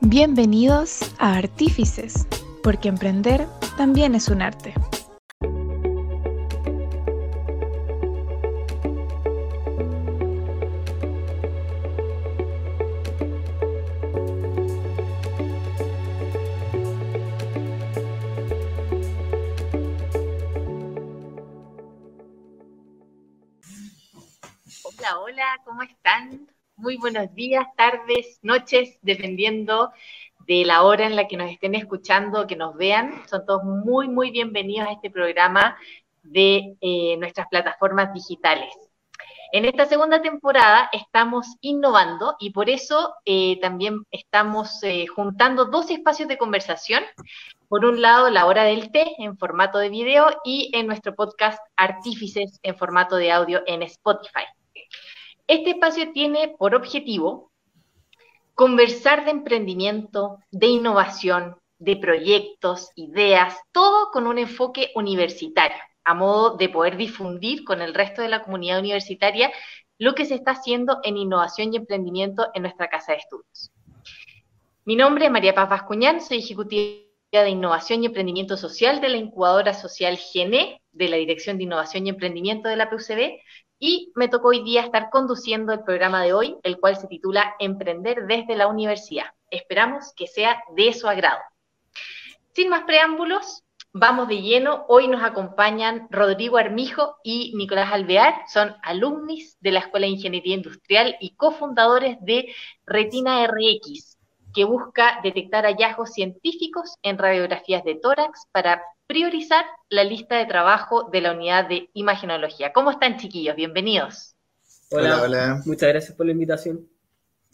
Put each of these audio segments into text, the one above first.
Bienvenidos a Artífices, porque emprender también es un arte. Buenos días, tardes, noches, dependiendo de la hora en la que nos estén escuchando, que nos vean. Son todos muy, muy bienvenidos a este programa de eh, nuestras plataformas digitales. En esta segunda temporada estamos innovando y por eso eh, también estamos eh, juntando dos espacios de conversación. Por un lado, la hora del té en formato de video y en nuestro podcast Artífices en formato de audio en Spotify. Este espacio tiene por objetivo conversar de emprendimiento, de innovación, de proyectos, ideas, todo con un enfoque universitario, a modo de poder difundir con el resto de la comunidad universitaria lo que se está haciendo en innovación y emprendimiento en nuestra casa de estudios. Mi nombre es María Paz Vascuñán, soy ejecutiva de Innovación y Emprendimiento Social de la incubadora social GENE, de la Dirección de Innovación y Emprendimiento de la PUCB, y me tocó hoy día estar conduciendo el programa de hoy, el cual se titula Emprender desde la universidad. Esperamos que sea de su agrado. Sin más preámbulos, vamos de lleno. Hoy nos acompañan Rodrigo Armijo y Nicolás Alvear, son alumnis de la Escuela de Ingeniería Industrial y cofundadores de Retina RX, que busca detectar hallazgos científicos en radiografías de tórax para priorizar la lista de trabajo de la unidad de imagenología. ¿Cómo están, chiquillos? Bienvenidos. Hola, hola. Muchas gracias por la invitación.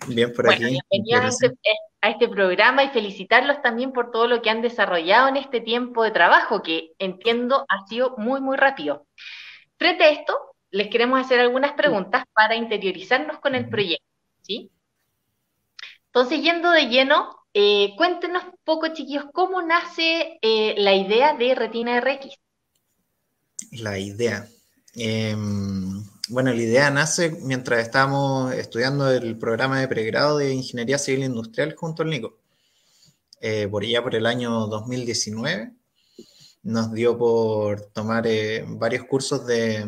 Bien por aquí. Bienvenidos este, a este, programa y felicitarlos también por todo lo que han desarrollado en este tiempo de trabajo, que entiendo ha sido muy, muy rápido. Frente a esto, les queremos hacer algunas preguntas para interiorizarnos con el proyecto, ¿sí? Entonces, yendo de lleno, eh, cuéntenos un poco, chiquillos, cómo nace eh, la idea de Retina RX. La idea. Em, bueno, la idea nace mientras estábamos estudiando el programa de pregrado de Ingeniería Civil Industrial junto al Nico. Eh, por allá por el año 2019 nos dio por tomar varios cursos de,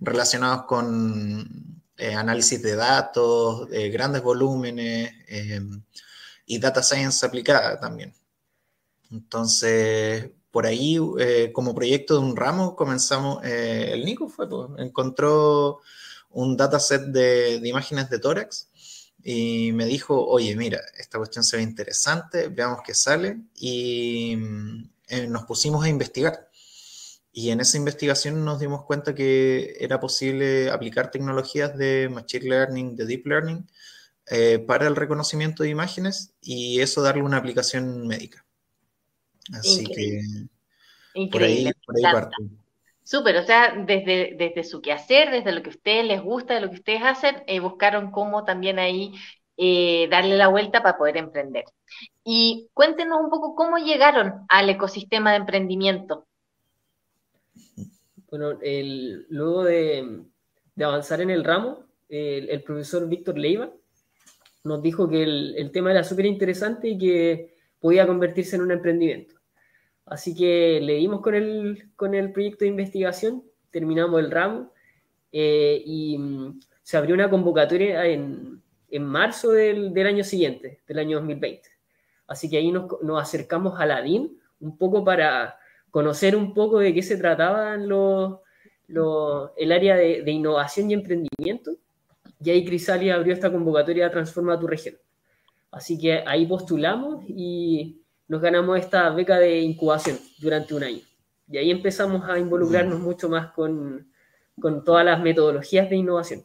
relacionados con análisis de datos, grandes volúmenes, em, y data science aplicada también. Entonces, por ahí, eh, como proyecto de un ramo, comenzamos, eh, el Nico fue, pues, encontró un dataset de, de imágenes de tórax y me dijo, oye, mira, esta cuestión se ve interesante, veamos qué sale, y eh, nos pusimos a investigar. Y en esa investigación nos dimos cuenta que era posible aplicar tecnologías de Machine Learning, de Deep Learning, eh, para el reconocimiento de imágenes y eso darle una aplicación médica. Así que por ahí, por parte. Súper, o sea, desde, desde su quehacer, desde lo que a ustedes les gusta, de lo que ustedes hacen, eh, buscaron cómo también ahí eh, darle la vuelta para poder emprender. Y cuéntenos un poco cómo llegaron al ecosistema de emprendimiento. Bueno, luego de, avanzar en el ramo, el profesor Víctor Leiva nos dijo que el, tema era súper interesante y que podía convertirse en un emprendimiento. Así que le dimos con el, con el proyecto de investigación, terminamos el ramo eh, y mm, se abrió una convocatoria en, en marzo del, del, año siguiente, del año 2020. Así que ahí nos, nos, acercamos a la DIN un poco para conocer un poco de qué se trataba el área de innovación y emprendimiento y ahí Crisalia abrió esta convocatoria Transforma tu región. Así que ahí postulamos y nos ganamos esta beca de incubación durante un año. Y ahí empezamos a involucrarnos mucho más con, con todas las metodologías de innovación.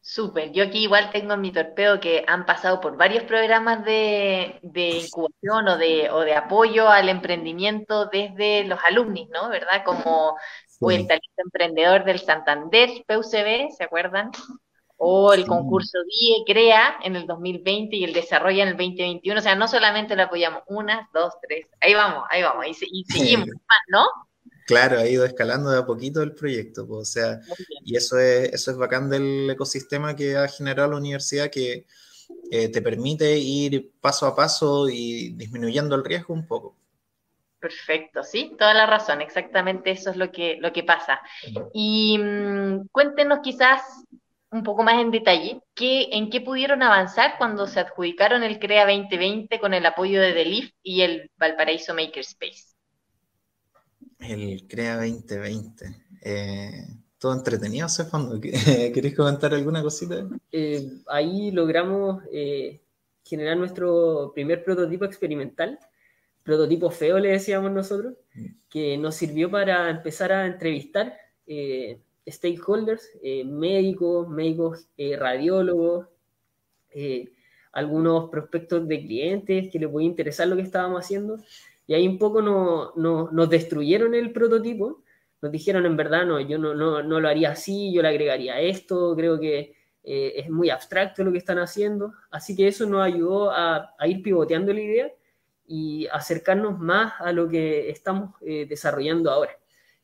Súper, yo aquí igual tengo en mi torpedo que han pasado por varios programas de, de incubación o de, o de, apoyo al emprendimiento desde los alumnos, ¿no? ¿Verdad? Como el talento emprendedor del Santander, PUCB, ¿se acuerdan? O el concurso DIE crea en el 2020 y el desarrolla en el 2021. O sea, no solamente lo apoyamos. Una, dos, tres, ahí vamos, ahí vamos, y, seguimos más, ¿no? Claro, ha ido escalando de a poquito el proyecto, pues, o sea, y eso es, eso es bacán del ecosistema que ha generado la universidad que eh, te permite ir paso a paso y disminuyendo el riesgo un poco. Perfecto, sí, toda la razón, exactamente eso es lo que, lo que pasa. Y mm, cuéntenos quizás un poco más en detalle, ¿qué, ¿en qué pudieron avanzar cuando se adjudicaron el CREA 2020 con el apoyo de Delif y el Valparaíso Makerspace? El CREA 2020. Eh, todo entretenido ese fondo. ¿Queréis comentar alguna cosita? Eh, ahí logramos eh, generar nuestro primer prototipo experimental prototipo feo, le decíamos nosotros, mm. que nos sirvió para empezar a entrevistar eh, stakeholders, eh, médicos, médicos eh, radiólogos, algunos prospectos de clientes que les podía interesar lo que estábamos haciendo. Y ahí un poco no, nos destruyeron el prototipo, nos dijeron en verdad, no, yo no, no, no lo haría así, yo le agregaría esto, creo que es muy abstracto lo que están haciendo. Así que eso nos ayudó a, a ir pivoteando la idea y acercarnos más a lo que estamos eh, desarrollando ahora,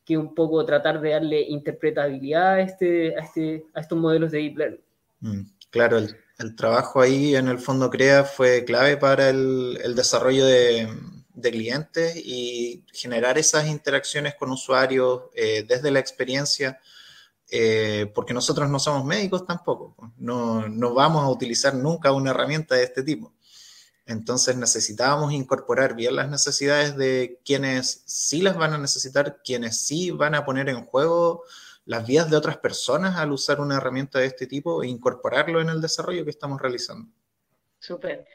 que un poco tratar de darle interpretabilidad a, este, a, este, a estos modelos de deep learning. Mm, claro, el, trabajo ahí en el fondo CREA fue clave para el, desarrollo de, de, clientes y generar esas interacciones con usuarios eh, desde la experiencia. Eh, porque nosotros no somos médicos tampoco, no, no vamos a utilizar nunca una herramienta de este tipo. Entonces necesitábamos incorporar bien las necesidades de quienes sí las van a necesitar, quienes sí van a poner en juego las vías de otras personas al usar una herramienta de este tipo e incorporarlo en el desarrollo que estamos realizando. Súper.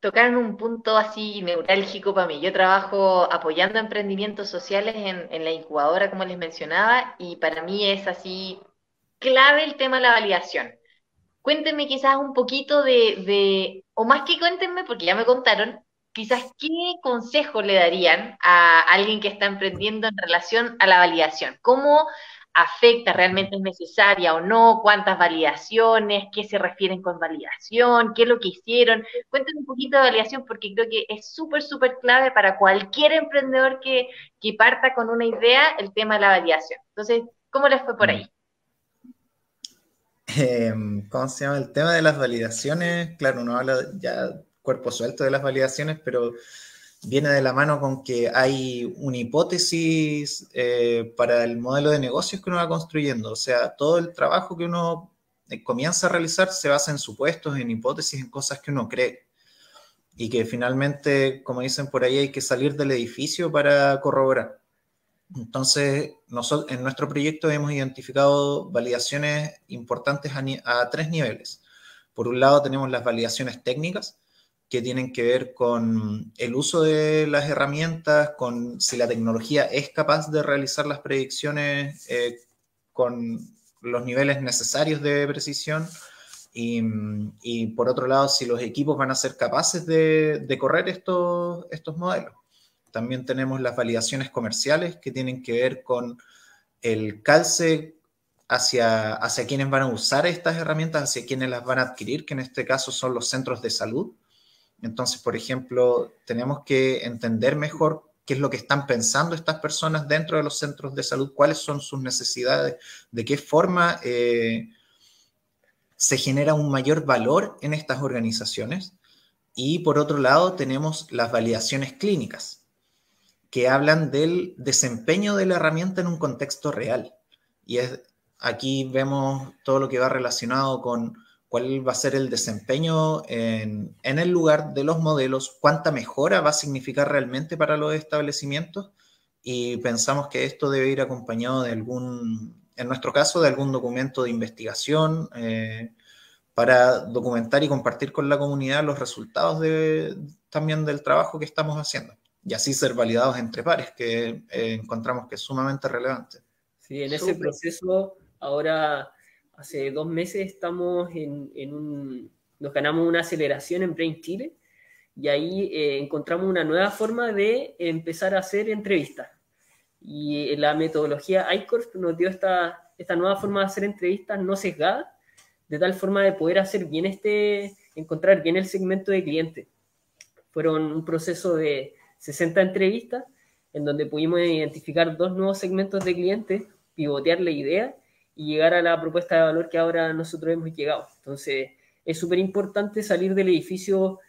Tocaron un punto así neurálgico para mí. Yo trabajo apoyando emprendimientos sociales en, en la incubadora, como les mencionaba, y para mí es así clave el tema de la validación cuéntenme quizás un poquito de, o más que cuéntenme, porque ya me contaron, quizás qué consejo le darían a alguien que está emprendiendo en relación a la validación. ¿Cómo afecta, realmente es necesaria o no? ¿Cuántas validaciones? ¿Qué se refieren con validación? ¿Qué es lo que hicieron? Cuéntenme un poquito de validación porque creo que es súper, súper clave para cualquier emprendedor que, que parta con una idea el tema de la validación. Entonces, ¿cómo les fue por ahí? Em, ¿cómo se llama? El tema de las validaciones, claro, uno habla ya cuerpo suelto de las validaciones, pero viene de la mano con que hay una hipótesis eh, para el modelo de negocios que uno va construyendo. O sea, todo el trabajo que uno eh, comienza a realizar se basa en supuestos, en hipótesis, en cosas que uno cree. Y que finalmente, como dicen por ahí, hay que salir del edificio para corroborar. Entonces, nosotros, en nuestro proyecto hemos identificado validaciones importantes a, tres niveles. Por un lado, tenemos las validaciones técnicas, que tienen que ver con el uso de las herramientas, con si la tecnología es capaz de realizar las predicciones eh, con los niveles necesarios de precisión. Y, por otro lado, si los equipos van a ser capaces de, correr estos, estos modelos. También tenemos las validaciones comerciales que tienen que ver con el calce hacia, hacia quienes van a usar estas herramientas, hacia quienes las van a adquirir, que en este caso son los centros de salud. Entonces, por ejemplo, tenemos que entender mejor qué es lo que están pensando estas personas dentro de los centros de salud, cuáles son sus necesidades, de qué forma eh, se genera un mayor valor en estas organizaciones. Y por otro lado, tenemos las validaciones clínicas, que hablan del desempeño de la herramienta en un contexto real. Y es, aquí vemos todo lo que va relacionado con cuál va a ser el desempeño en, el lugar de los modelos, cuánta mejora va a significar realmente para los establecimientos y pensamos que esto debe ir acompañado de algún, en nuestro caso, de algún documento de investigación eh, para documentar y compartir con la comunidad los resultados también del trabajo que estamos haciendo y así ser validados entre pares, que eh, encontramos que es sumamente relevante. Sí, en ese proceso, ahora hace dos meses estamos en, en un, nos ganamos una aceleración en Brain Chile y ahí eh, encontramos una nueva forma de empezar a hacer entrevistas. Y la metodología ICORP nos dio esta, esta nueva forma de hacer entrevistas no sesgadas, de tal forma de poder hacer bien este, encontrar bien el segmento de cliente. Fueron un proceso de, 60 entrevistas en donde pudimos identificar dos nuevos segmentos de clientes, pivotear la idea y llegar a la propuesta de valor que ahora nosotros hemos llegado. Entonces, es súper importante salir del edificio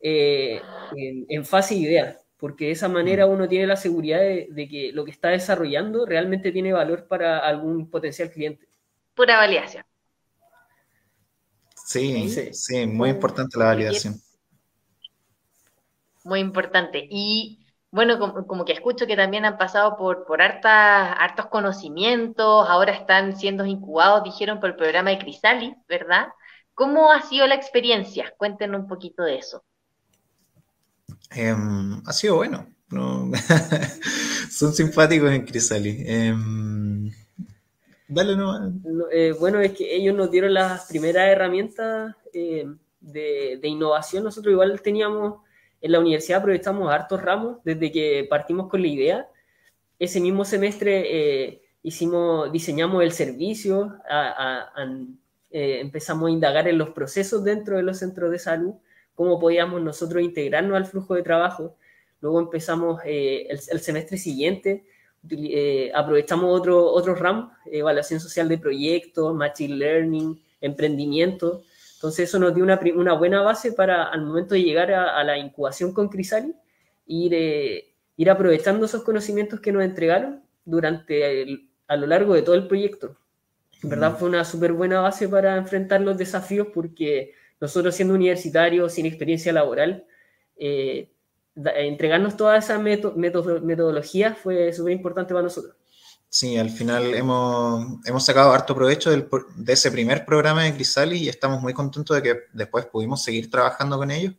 eh, en, fase idea, porque de esa manera uno tiene la seguridad de, que lo que está desarrollando realmente tiene valor para algún potencial cliente. Pura validación. Sí, sí, muy importante la validación. Muy importante. Y bueno, como, que escucho que también han pasado por, por hartas, hartos conocimientos, ahora están siendo incubados, dijeron, por el programa de Crisali, ¿verdad? ¿Cómo ha sido la experiencia? Cuéntenos un poquito de eso. Em, ha sido bueno. Son simpáticos en Crisali. Em, dale no. Eh, bueno, es que ellos nos dieron las primeras herramientas eh, de, de, innovación. Nosotros igual teníamos en la universidad, aprovechamos hartos ramos desde que partimos con la idea. Ese mismo semestre eh, hicimos, diseñamos el servicio, empezamos a indagar en los procesos dentro de los centros de salud cómo podíamos nosotros integrarnos al flujo de trabajo. Luego empezamos eh, el, semestre siguiente, eh, aprovechamos otro, otros ramos, evaluación social de proyectos, machine learning, emprendimiento. Entonces eso nos dio una, una buena base para al momento de llegar a, la incubación con Crisali, ir, eh, ir aprovechando esos conocimientos que nos entregaron durante a lo largo de todo el proyecto. En verdad fue una súper buena base para enfrentar los desafíos porque nosotros siendo universitarios, sin experiencia laboral, eh, entregarnos toda esa metodología fue súper importante para nosotros. Sí, al final hemos, hemos sacado harto provecho de ese primer programa de Crisali y estamos muy contentos de que después pudimos seguir trabajando con ellos,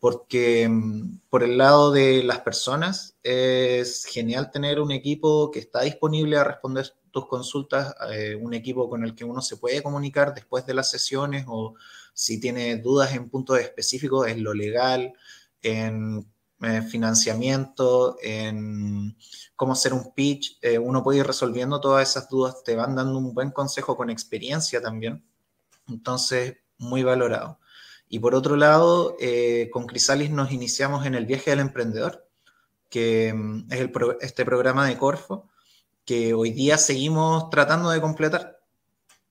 porque mm, por el lado de las personas es genial tener un equipo que está disponible a responder tus consultas, eh, un equipo con el que uno se puede comunicar después de las sesiones o si tiene dudas en puntos específicos, en lo legal, en financiamiento, en cómo hacer un pitch, eh, uno puede ir resolviendo todas esas dudas, te van dando un buen consejo con experiencia también. Entonces, muy valorado. Y por otro lado, eh, con Crisalis nos iniciamos en el viaje del emprendedor, que mm, es este programa de Corfo, que hoy día seguimos tratando de completar.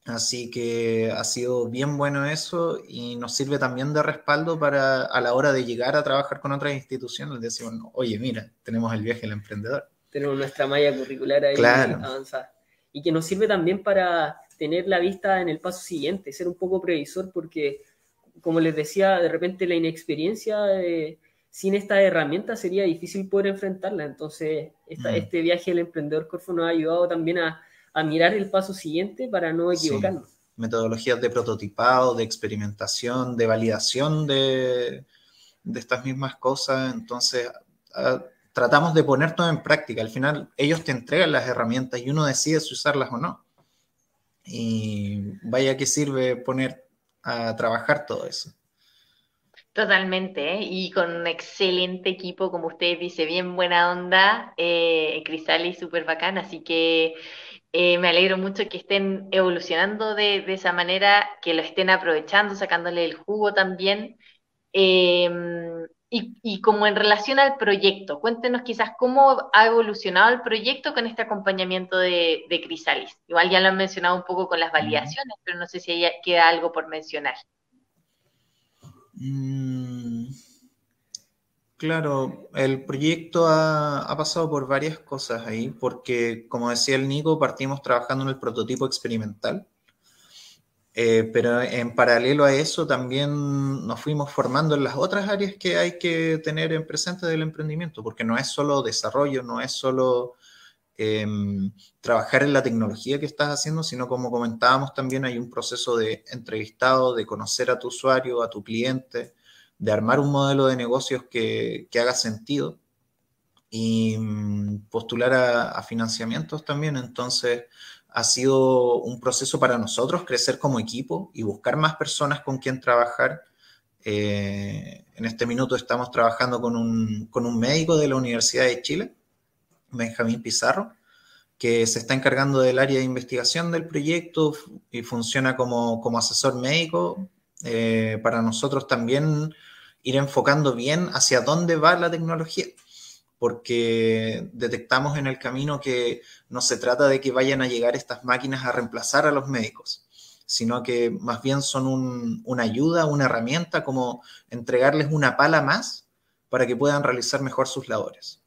Así que ha sido bien bueno eso y nos sirve también de respaldo para a la hora de llegar a trabajar con otras instituciones. Decimos, oye, mira, tenemos el viaje del emprendedor. Tenemos nuestra malla curricular ahí avanzada. Y que nos sirve también para tener la vista en el paso siguiente, ser un poco previsor, porque, como les decía, de repente la inexperiencia sin esta herramienta sería difícil poder enfrentarla. Entonces, mm. este viaje del emprendedor Corfo nos ha ayudado también a a mirar el paso siguiente para no equivocarnos. Metodologías de prototipado, de experimentación, de validación de, estas mismas cosas. Entonces, tratamos de poner todo en práctica. Al final, ellos te entregan las herramientas y uno decide si usarlas o no. Y vaya que sirve poner a trabajar todo eso. Totalmente, ¿eh? y con un excelente equipo, como usted dice, bien buena onda, eh, Crisali súper bacán, así que eh, me alegro mucho que estén evolucionando de, esa manera, que lo estén aprovechando, sacándole el jugo también. Em, y, como en relación al proyecto, cuéntenos quizás cómo ha evolucionado el proyecto con este acompañamiento de, Crisalis. Igual ya lo han mencionado un poco con las validaciones, pero no sé si queda algo por mencionar. Mm, Claro, el proyecto ha, pasado por varias cosas ahí, porque como decía el Nico, partimos trabajando en el prototipo experimental, eh, pero en paralelo a eso también nos fuimos formando en las otras áreas que hay que tener en presente del emprendimiento, porque no es solo desarrollo, no es solo em, trabajar en la tecnología que estás haciendo, sino como comentábamos también hay un proceso de entrevistado, de conocer a tu usuario, a tu cliente de armar un modelo de negocios que, haga sentido y mm, postular a, financiamientos también. Entonces, ha sido un proceso para nosotros crecer como equipo y buscar más personas con quien trabajar. Eh, en este minuto estamos trabajando con un, con un médico de la Universidad de Chile, Benjamín Pizarro, que se está encargando del área de investigación del proyecto y funciona como, como asesor médico eh, para nosotros también ir enfocando bien hacia dónde va la tecnología, porque detectamos en el camino que no se trata de que vayan a llegar estas máquinas a reemplazar a los médicos, sino que más bien son una ayuda, una herramienta, como entregarles una pala más para que puedan realizar mejor sus labores.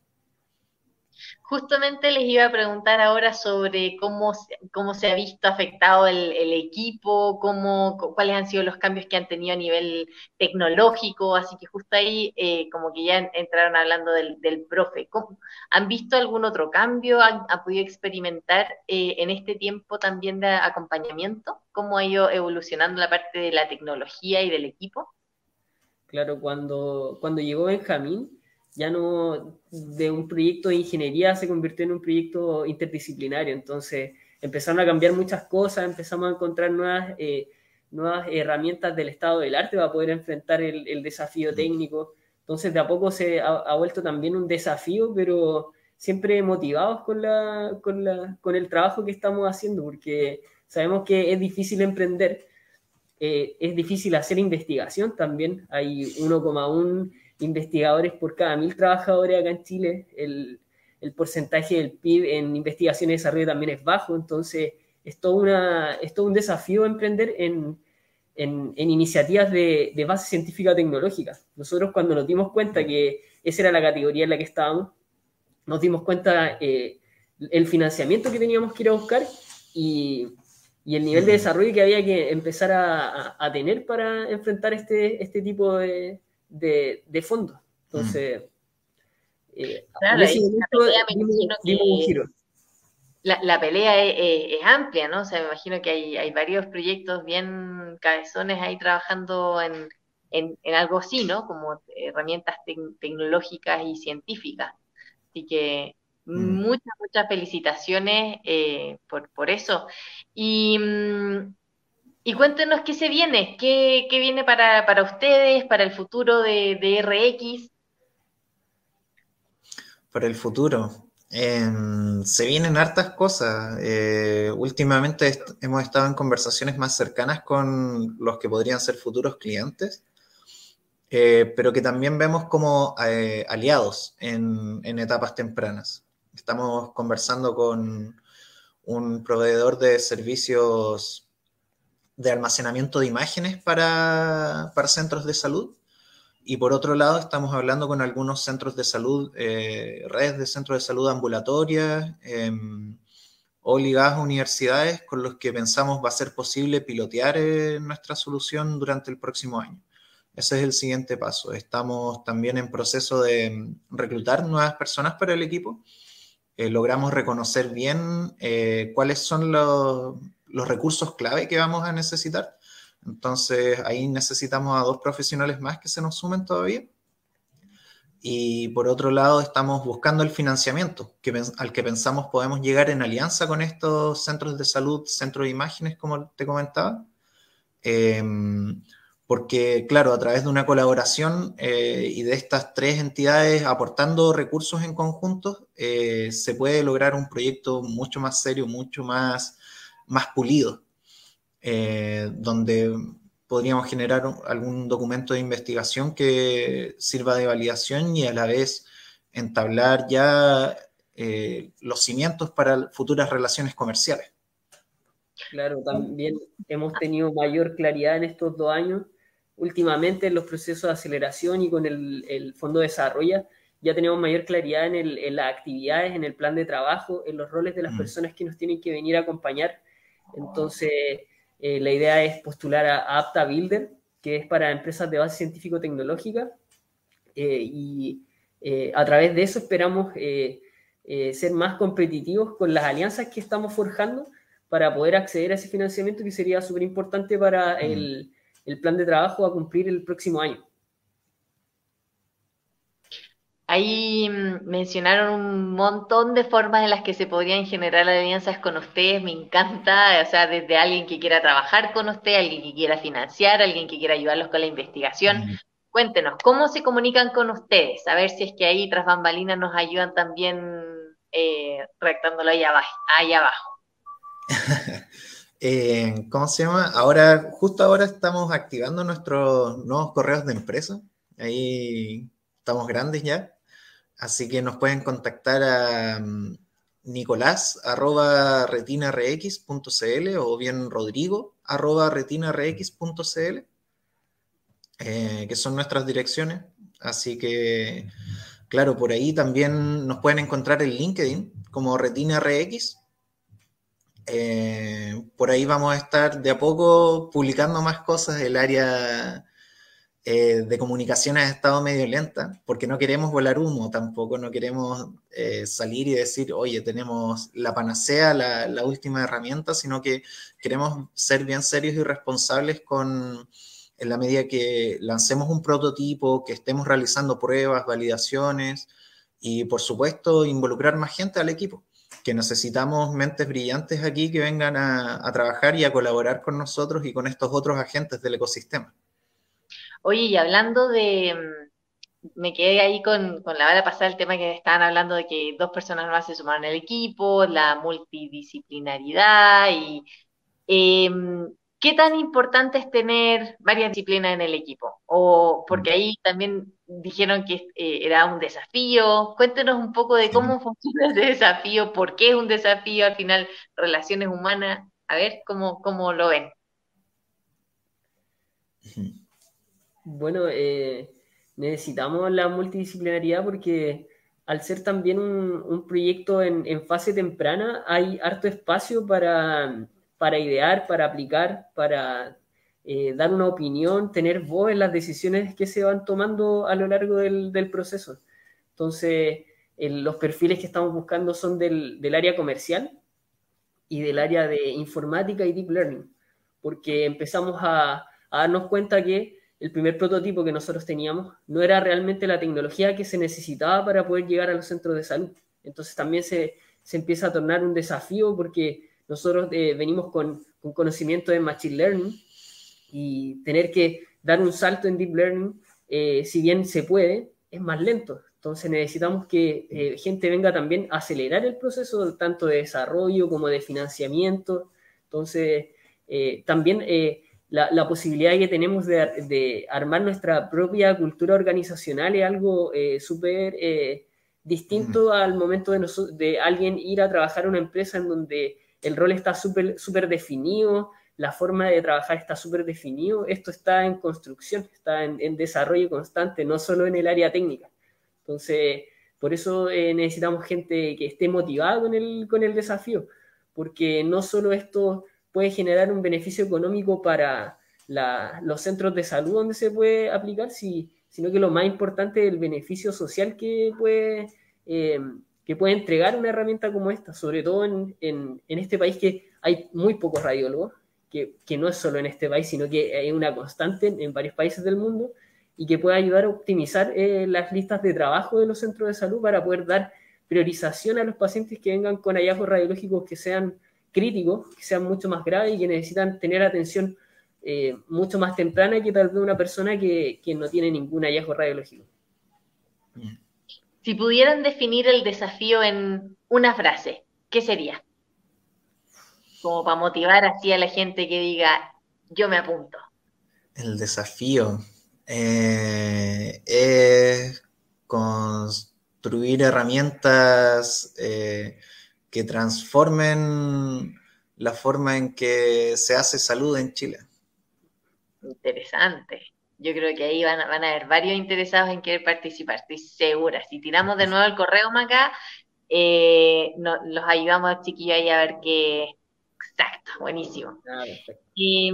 Justamente les iba a preguntar ahora sobre cómo, cómo se ha visto afectado el, equipo, cómo, cuáles han sido los cambios que han tenido a nivel tecnológico, así que justo ahí eh, como que ya entraron hablando del, profe. ¿Han visto algún otro cambio? ¿Han, podido experimentar eh, en este tiempo también de acompañamiento? ¿Cómo ha ido evolucionando la parte de la tecnología y del equipo? Claro, cuando, cuando llegó Benjamín, ya no de un proyecto de ingeniería se convirtió en un proyecto interdisciplinario. Entonces empezaron a cambiar muchas cosas, empezamos a encontrar nuevas, eh, nuevas herramientas del estado del arte para poder enfrentar el, desafío técnico. Entonces de a poco se ha, vuelto también un desafío, pero siempre motivados con, la, con, la, con el trabajo que estamos haciendo, porque sabemos que es difícil emprender, eh, es difícil hacer investigación también. Hay 1,1 investigadores por cada mil trabajadores acá en Chile. El, el porcentaje del PIB en investigación y desarrollo también es bajo, entonces es todo, una, es todo un desafío emprender en, en, en iniciativas de, de, base científica tecnológica. Nosotros cuando nos dimos cuenta que esa era la categoría en la que estábamos, nos dimos cuenta eh, el financiamiento que teníamos que ir a buscar y, y el nivel de desarrollo que había que empezar a, a, a tener para enfrentar este, este tipo de, de, de fondo. Entonces, la pelea, es, amplia, ¿no? O sea, me imagino que hay, hay varios proyectos bien cabezones ahí trabajando en, en, algo así, ¿no? Como herramientas tecnológicas y científicas. Así que mm. muchas, muchas felicitaciones eh, por, por eso. Y mm, y cuéntenos qué se viene, qué, viene para, ustedes, para el futuro de, RX. Para el futuro. Em, se vienen hartas cosas. Eh, últimamente hemos estado en conversaciones más cercanas con los que podrían ser futuros clientes, eh, pero que también vemos como eh, aliados en, etapas tempranas. Estamos conversando con un proveedor de servicios de almacenamiento de imágenes para, centros de salud. Y por otro lado, estamos hablando con algunos centros de salud, eh, redes de centros de salud ambulatorias em, o universidades con los que pensamos va a ser posible pilotear eh, nuestra solución durante el próximo año. Ese es el siguiente paso. Estamos también en proceso de em, reclutar nuevas personas para el equipo. Eh, logramos reconocer bien cuáles son los, los recursos clave que vamos a necesitar. Entonces ahí necesitamos a dos profesionales más que se nos sumen todavía. Y por otro lado estamos buscando el financiamiento al que pensamos podemos llegar en alianza con estos centros de salud, centros de imágenes, como te comentaba. Em, porque, claro, a través de una colaboración eh, y de estas tres entidades aportando recursos en conjunto, eh, se puede lograr un proyecto mucho más serio, mucho más más pulido, eh, donde podríamos generar algún documento de investigación que sirva de validación y a la vez entablar ya eh, los cimientos para futuras relaciones comerciales. Claro, también hemos tenido mayor claridad en estos dos años. Últimamente en los procesos de aceleración y con el, Fondo de Desarrollo ya tenemos mayor claridad en, las actividades, en el plan de trabajo, en los roles de las mm. personas que nos tienen que venir a acompañar entonces, eh, la idea es postular a, Apta Builder, que es para empresas de base científico-tecnológica, eh, y eh, a través de eso esperamos ser más competitivos con las alianzas que estamos forjando para poder acceder a ese financiamiento que sería súper importante para mm. el, el plan de trabajo a cumplir el próximo año. Ahí mm, mencionaron un montón de formas en las que se podrían generar alianzas con ustedes, me encanta, o sea, desde alguien que quiera trabajar con usted, alguien que quiera financiar, alguien que quiera ayudarlos con la investigación. Cuéntenos, ¿cómo se comunican con ustedes? A ver si es que ahí tras bambalinas nos ayudan también eh, ahí abajo. Ahí abajo. Eh, ¿Cómo se llama? Ahora, justo ahora estamos activando nuestros nuevos correos de empresa. Ahí estamos grandes ya. Así que nos pueden contactar a mm, nicolás retinarx.cl o bien rodrigo retinarx.cl, eh, que son nuestras direcciones. Así que, claro, por ahí también nos pueden encontrar en LinkedIn como retinarx. Eh, por ahí vamos a estar de a poco publicando más cosas. El área eh, de comunicación ha estado medio lenta, porque no queremos volar humo tampoco, no queremos eh, salir y decir, oye, tenemos la panacea, la, última herramienta, sino que queremos ser bien serios y responsables con, en la medida que lancemos un prototipo, que estemos realizando pruebas, validaciones y, por supuesto, involucrar más gente al equipo que necesitamos mentes brillantes aquí que vengan a trabajar y a colaborar con nosotros y con estos otros agentes del ecosistema. Oye, y hablando de, mm, me quedé ahí con, la bala pasada el tema que estaban hablando de que dos personas más se sumaron al equipo, la multidisciplinaridad y em, ¿qué tan importante es tener varias disciplinas en el equipo? O porque ahí también dijeron que eh, era un desafío. Cuéntenos un poco de cómo funciona ese desafío, por qué es un desafío al final, relaciones humanas. A ver cómo, cómo lo ven. Bueno, eh, necesitamos la multidisciplinaridad porque al ser también un, proyecto en, fase temprana, hay harto espacio para, idear, para aplicar, para eh, dar una opinión, tener voz en las decisiones que se van tomando a lo largo del, proceso. Entonces, los perfiles que estamos buscando son del, del área comercial y del área de informática y deep learning, porque empezamos a, a darnos cuenta que el primer prototipo que nosotros teníamos no era realmente la tecnología que se necesitaba para poder llegar a los centros de salud. Entonces también se, empieza a tornar un desafío porque nosotros eh, venimos con, con, conocimiento de Machine Learning y tener que dar un salto en Deep Learning, eh, si bien se puede, es más lento. Entonces necesitamos que eh, gente venga también a acelerar el proceso tanto de desarrollo como de financiamiento. Entonces, también la, posibilidad que tenemos de, armar nuestra propia cultura organizacional es algo eh, súper eh, distinto al momento de, de, alguien ir a trabajar en una empresa en donde el rol está súper super definido, la forma de trabajar está súper definido, esto está en construcción, está en, desarrollo constante, no solo en el área técnica. Entonces, por eso eh, necesitamos gente que esté motivada con el, con el desafío, porque no solo esto puede generar un beneficio económico para los centros de salud donde se puede aplicar, sino que lo más importante es el beneficio social que puede, eh, que puede entregar una herramienta como esta, sobre todo en, este país que hay muy pocos radiólogos, que, no es solo en este país, sino que hay una constante en, varios países del mundo y que puede ayudar a optimizar eh, las listas de trabajo de los centros de salud para poder dar priorización a los pacientes que vengan con hallazgos radiológicos que sean críticos, que sean mucho más graves y que necesitan tener atención eh, mucho más temprana que tal vez una persona que, no tiene ningún hallazgo radiológico. Si pudieran definir el desafío en una frase, ¿qué sería? Como para motivar así a la gente que diga, yo me apunto. El desafío eh, es construir herramientas eh, que transformen la forma en que se hace salud en Chile. Interesante. Yo creo que ahí van, van a haber varios interesados en querer participar, estoy segura. Si tiramos de nuevo el correo, Maca, eh, los ayudamos a chiquillos ahí a ver qué. Exacto, buenísimo. Ah, y,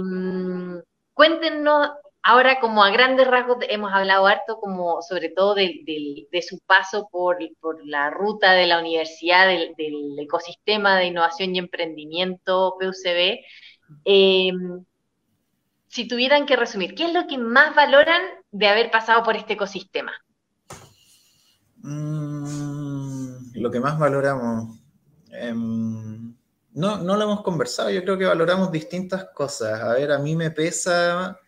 cuéntenos Ahora, como a grandes rasgos, hemos hablado harto, como sobre todo de, su paso por, la ruta de la universidad, del, ecosistema de innovación y emprendimiento PUCB. Em, si tuvieran que resumir, ¿qué es lo que más valoran de haber pasado por este ecosistema? Mm, lo que más valoramos. Em, no, no lo hemos conversado, yo creo que valoramos distintas cosas. A ver, a mí me pesa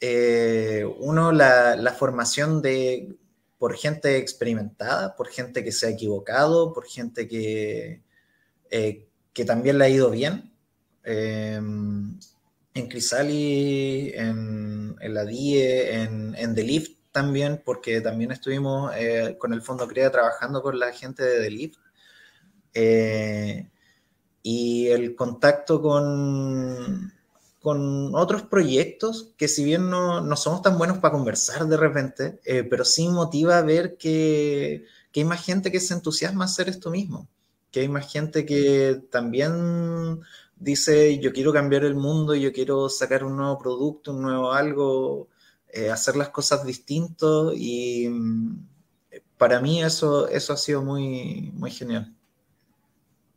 eh, uno, la, formación de, por gente experimentada, por gente que se ha equivocado, por gente que, eh, que también le ha ido bien. Em, en Crisali, en, la DIE, en, en The Lift también, porque también estuvimos eh, con el Fondo CREA trabajando con la gente de Delip. Eh, y el contacto con, con otros proyectos que si bien no, no somos tan buenos para conversar de repente, eh, pero sí motiva a ver que, que, hay más gente que se entusiasma a hacer esto mismo, que hay más gente que también dice yo quiero cambiar el mundo, yo quiero sacar un nuevo producto, un nuevo algo, eh, hacer las cosas distintos y mm, para mí eso, eso ha sido muy, muy genial.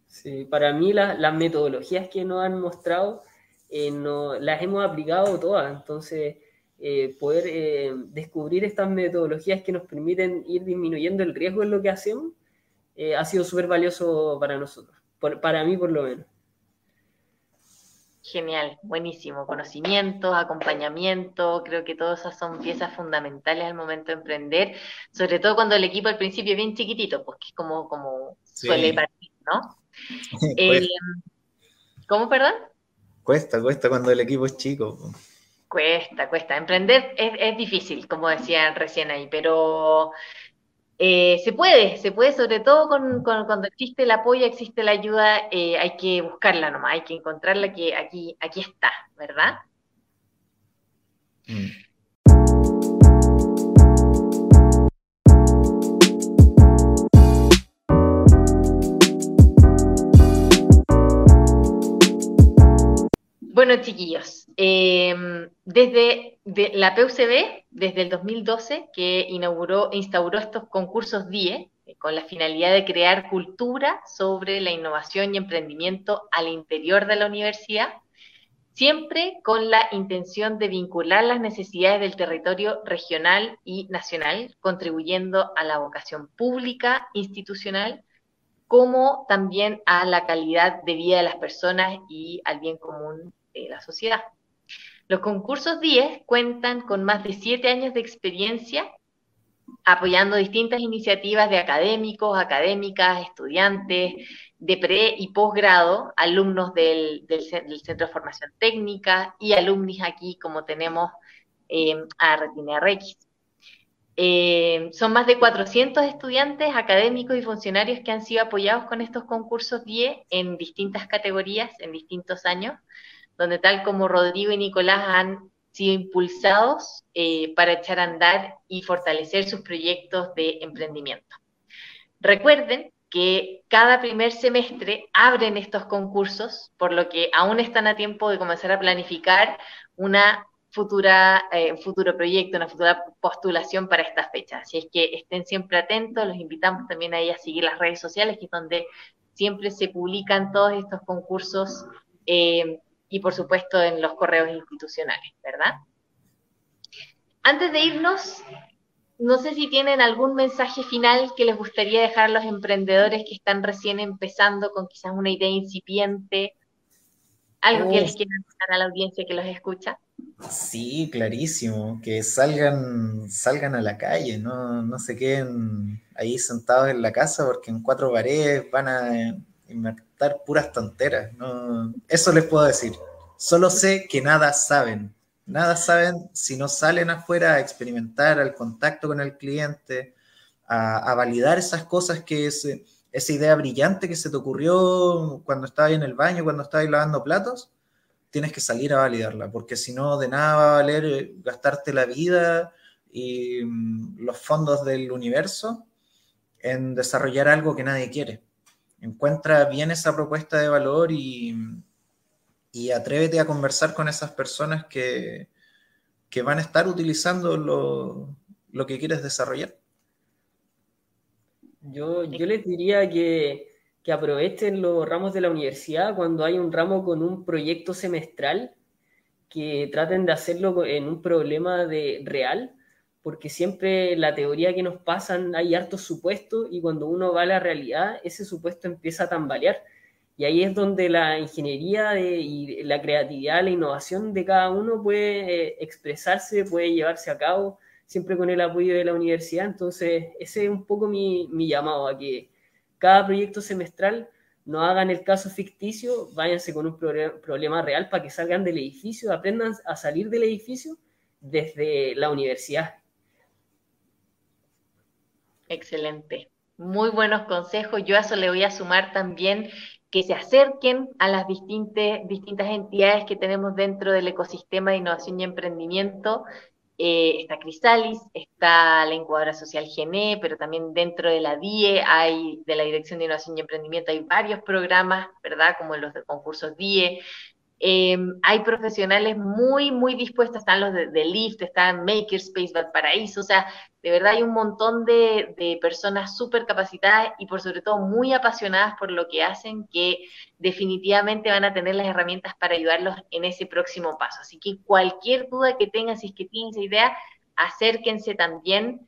Sí, para mí las metodologías que nos han mostrado eh, no, las hemos aplicado todas, entonces eh, poder eh, descubrir estas metodologías que nos permiten ir disminuyendo el riesgo en lo que hacemos ha sido súper valioso para nosotros, para mí por lo menos. Genial, buenísimo. Conocimientos, acompañamiento, creo que todas esas son piezas fundamentales al momento de emprender, sobre todo cuando el equipo al principio es bien chiquitito, pues que es como, como suele partir, ¿no? Eh, ¿Cómo, perdón? Cuesta, cuesta cuando el equipo es chico. Cuesta, cuesta. Emprender es, difícil, como decían recién ahí, pero eh, se puede, se puede, sobre todo con, cuando existe el apoyo, existe la ayuda, eh, hay que buscarla nomás, hay que encontrarla que aquí, aquí está, ¿verdad? Mm. Bueno, chiquillos, em, desde la PUCB, desde el 2012, que inauguró, instauró estos concursos DIE, eh, con la finalidad de crear cultura sobre la innovación y emprendimiento al interior de la universidad, siempre con la intención de vincular las necesidades del territorio regional y nacional, contribuyendo a la vocación pública, institucional, como también a la calidad de vida de las personas y al bien común la sociedad. Los concursos 10 cuentan con más de siete años de experiencia apoyando distintas iniciativas de académicos, académicas, estudiantes de pre y posgrado, alumnos del, Centro de Formación Técnica y alumnis aquí como tenemos eh, a Retina Rex. Eh, son más de 400 estudiantes académicos y funcionarios que han sido apoyados con estos concursos 10 en distintas categorías, en distintos años, donde tal como Rodrigo y Nicolás han sido impulsados eh, para echar a andar y fortalecer sus proyectos de emprendimiento. Recuerden que cada primer semestre abren estos concursos, por lo que aún están a tiempo de comenzar a planificar una futura, eh, un futuro proyecto, una futura postulación para esta fecha. Así es que estén siempre atentos, los invitamos también a, a seguir las redes sociales, que es donde siempre se publican todos estos concursos eh, y por supuesto en los correos institucionales, ¿verdad? Antes de irnos, no sé si tienen algún mensaje final que les gustaría dejar a los emprendedores que están recién empezando con quizás una idea incipiente, algo que les quieran dejar a la audiencia que los escucha. Sí, clarísimo, que salgan, salgan a la calle, no, no se queden ahí sentados en la casa porque en cuatro paredes van a inventar puras tonteras. Eso les puedo decir. Solo sé que nada saben. Nada saben si no salen afuera a experimentar, al contacto con el cliente, a, validar esas cosas que es esa idea brillante que se te ocurrió cuando estabas en el baño, cuando estabas lavando platos, tienes que salir a validarla, porque si no, de nada va a valer eh, gastarte la vida y mm, los fondos del universo en desarrollar algo que nadie quiere encuentra bien esa propuesta de valor y, y atrévete a conversar con esas personas que, que van a estar utilizando lo, lo, que quieres desarrollar. Yo, yo les diría que, que, aprovechen los ramos de la universidad cuando hay un ramo con un proyecto semestral, que traten de hacerlo en un problema de real porque siempre la teoría que nos pasan hay hartos supuestos y cuando uno va a la realidad, ese supuesto empieza a tambalear. Y ahí es donde la ingeniería y la creatividad, la innovación de cada uno puede eh, expresarse, puede llevarse a cabo, siempre con el apoyo de la universidad. Entonces, ese es un poco mi, mi llamado a que cada proyecto semestral no hagan el caso ficticio, váyanse con un problema real para que salgan del edificio, aprendan a salir del edificio desde la universidad Excelente. Muy buenos consejos. Yo a eso le voy a sumar también que se acerquen a las distintas, distintas entidades que tenemos dentro del ecosistema de innovación y emprendimiento. Eh, está Crisalis, está la incubadora social GENE, pero también dentro de la DIE, hay de la Dirección de Innovación y Emprendimiento, hay varios programas, ¿verdad? Como los de concursos DIE, Em, hay profesionales muy, muy dispuestos, están los de, de Lyft, están Makerspace, Valparaíso, o sea, de verdad hay un montón de, de personas súper capacitadas y por sobre todo muy apasionadas por lo que hacen, que definitivamente van a tener las herramientas para ayudarlos en ese próximo paso. Así que cualquier duda que tengan, si es que tienen esa idea, acérquense también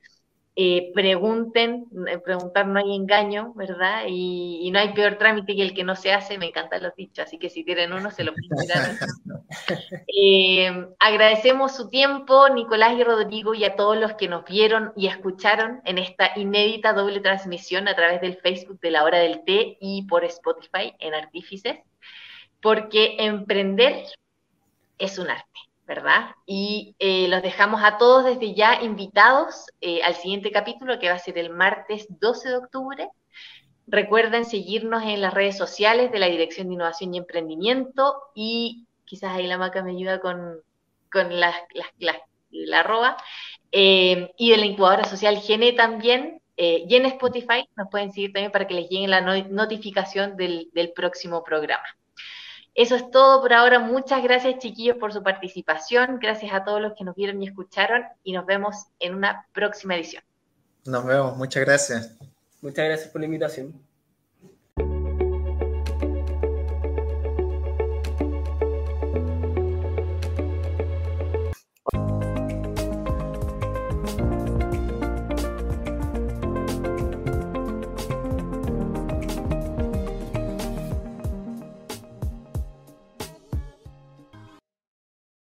eh, pregunten, eh, preguntar no hay engaño, ¿verdad? Y, no hay peor trámite que el que no se hace, me encantan los dichos, así que si tienen uno se lo pueden eh, agradecemos su tiempo, Nicolás y Rodrigo, y a todos los que nos vieron y escucharon en esta inédita doble transmisión a través del Facebook de la hora del té y por Spotify en Artífices, porque emprender es un arte. ¿Verdad? Y eh, los dejamos a todos desde ya invitados eh, al siguiente capítulo que va a ser el martes 12 de octubre. Recuerden seguirnos en las redes sociales de la Dirección de Innovación y Emprendimiento y quizás ahí la maca me ayuda con, con la, la, arroba. Eh, y de la incubadora social Gene también. y en Spotify nos pueden seguir también para que les llegue la notificación del, del próximo programa. Eso es todo por ahora. Muchas gracias, chiquillos, por su participación. Gracias a todos los que nos vieron y escucharon. Y nos vemos en una próxima edición. Nos vemos. Muchas gracias. Muchas gracias por la invitación.